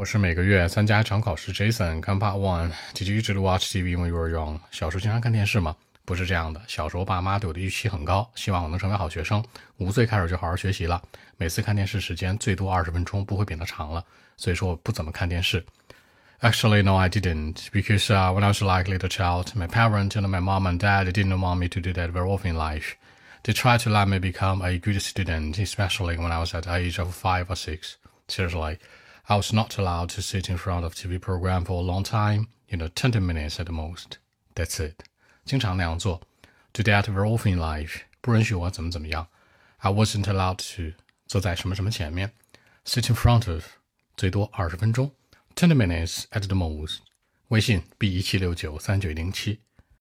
我是每个月参加一场考试，Jason。看 Part One。Did you usually watch TV when you were young？小时候经常看电视吗？不是这样的。小时候爸妈对我的预期很高，希望我能成为好学生。五岁开始就好好学习了。每次看电视时间最多二十分钟，不会变得长了。所以说我不怎么看电视。Actually, no, I didn't. Because uh, when I was like a little child, my parents and my mom and dad didn't want me to do that very often in life. They tried to let me become a good student, especially when I was at the age of five or six. Seriously. I was not allowed to sit in front of TV program for a long time, you know, 20 minutes at the most. That's it. 经常那样做. Do that very often in life. 不允许我怎么怎么样. I wasn't allowed to 坐在什么什么前面. Sit in front of 最多二十分钟. 20 minutes at the most. 微信 b 一七六九三九零七。